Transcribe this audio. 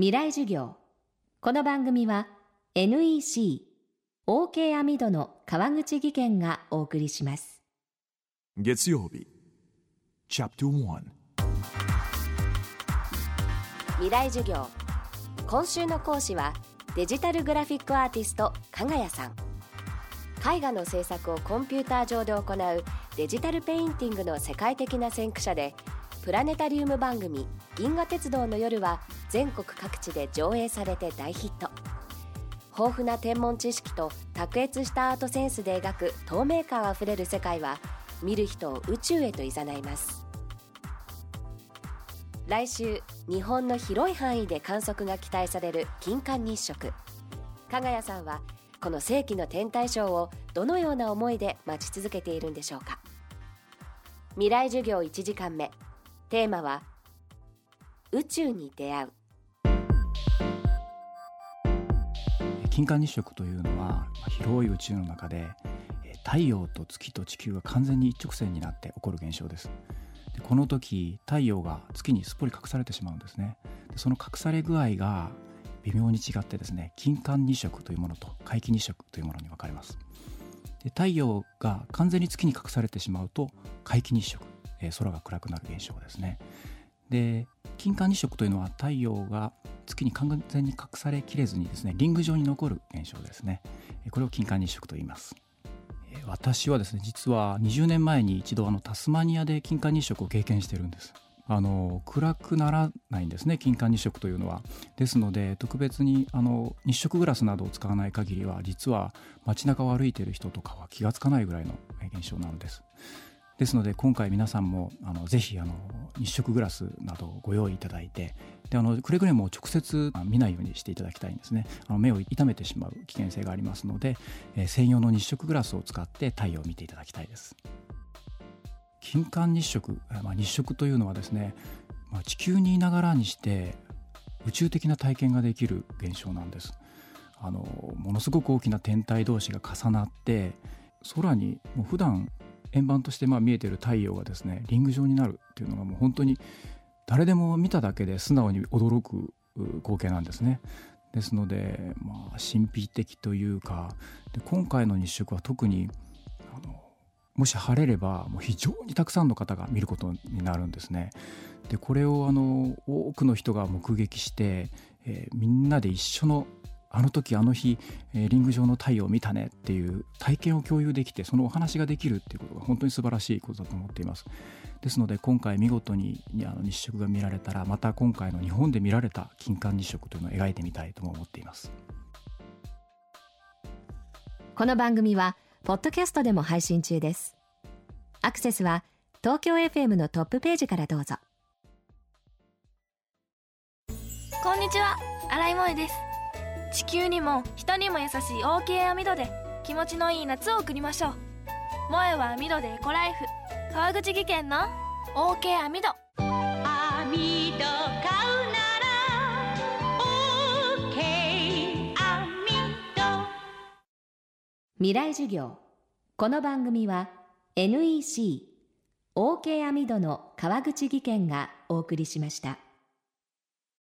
未来授業。この番組は NEC OK アミドの川口義賢がお送りします。月曜日チャプター未来授業。今週の講師はデジタルグラフィックアーティスト加賀谷さん。絵画の制作をコンピューター上で行うデジタルペインティングの世界的な先駆者でプラネタリウム番組「銀河鉄道の夜」は全国各地で上映されて大ヒット。豊富な天文知識と卓越したアートセンスで描く透明感あふれる世界は見る人を宇宙へと誘います。来週日本の広い範囲で観測が期待される金環日食。加賀谷さんはこの世紀の天体ショーをどのような思いで待ち続けているんでしょうか。未来授業1時間目。テーマは宇宙に出会う。金環日食というのは広い宇宙の中で太陽と月と地球が完全に一直線になって起こる現象です。でこの時太陽が月にすっぽり隠されてしまうんですね。でその隠され具合が微妙に違ってですね金環日食というものと皆既日食というものに分かれます。で太陽が完全に月に隠されてしまうと皆既日食え、空が暗くなる現象ですね。で金環日食というのは太陽が月に完全に隠されきれずにですねリング状に残る現象ですね。これを金環日食と言います。私はですね実は20年前に一度あのタスマニアで金環日食を経験してるんです。あの暗くならないんですね金環日食というのは。ですので特別にあの日食グラスなどを使わない限りは実は街中を歩いている人とかは気がつかないぐらいの現象なのです。ですので今回皆さんもあのぜひあの日食グラスなどをご用意いただいてであのくれぐれも直接見ないようにしていただきたいんですね。あの目を痛めてしまう危険性がありますので、えー、専用の日食グラスを使って太陽を見ていただきたいです。金環日食、まあ、日食というのはですね、まあ、地球にいながらにして宇宙的な体験ができる現象なんです。あのものすごく大きな天体同士が重なって空にもう普段円盤としてまあ見えている太陽がですねリング状になるっていうのがもう本当に誰でも見ただけで素直に驚く光景なんですね。ですので、まあ、神秘的というかで今回の日食は特にあのもし晴れればもう非常にたくさんの方が見ることになるんですね。でこれをあの多くの人が目撃して、えー、みんなで一緒のあの時あの日、えー、リング上の太陽を見たねっていう体験を共有できてそのお話ができるっていうことが本当に素晴らしいことだと思っています。ですので今回見事にあの日食が見られたらまた今回の日本で見られた金環日食というのを描いてみたいとも思っています。この番組はポッドキャストでも配信中です。アクセスは東京 FM のトップページからどうぞ。こんにちは。新井萌です地球にも人にも優しい OK 網戸で気持ちのいい夏を送りましょう。萌えは網戸でエコライフ。川口技研の OK 網戸。網戸買うなら OK 網戸。未来授業。この番組は NEC OK 網戸の川口技研がお送りしました。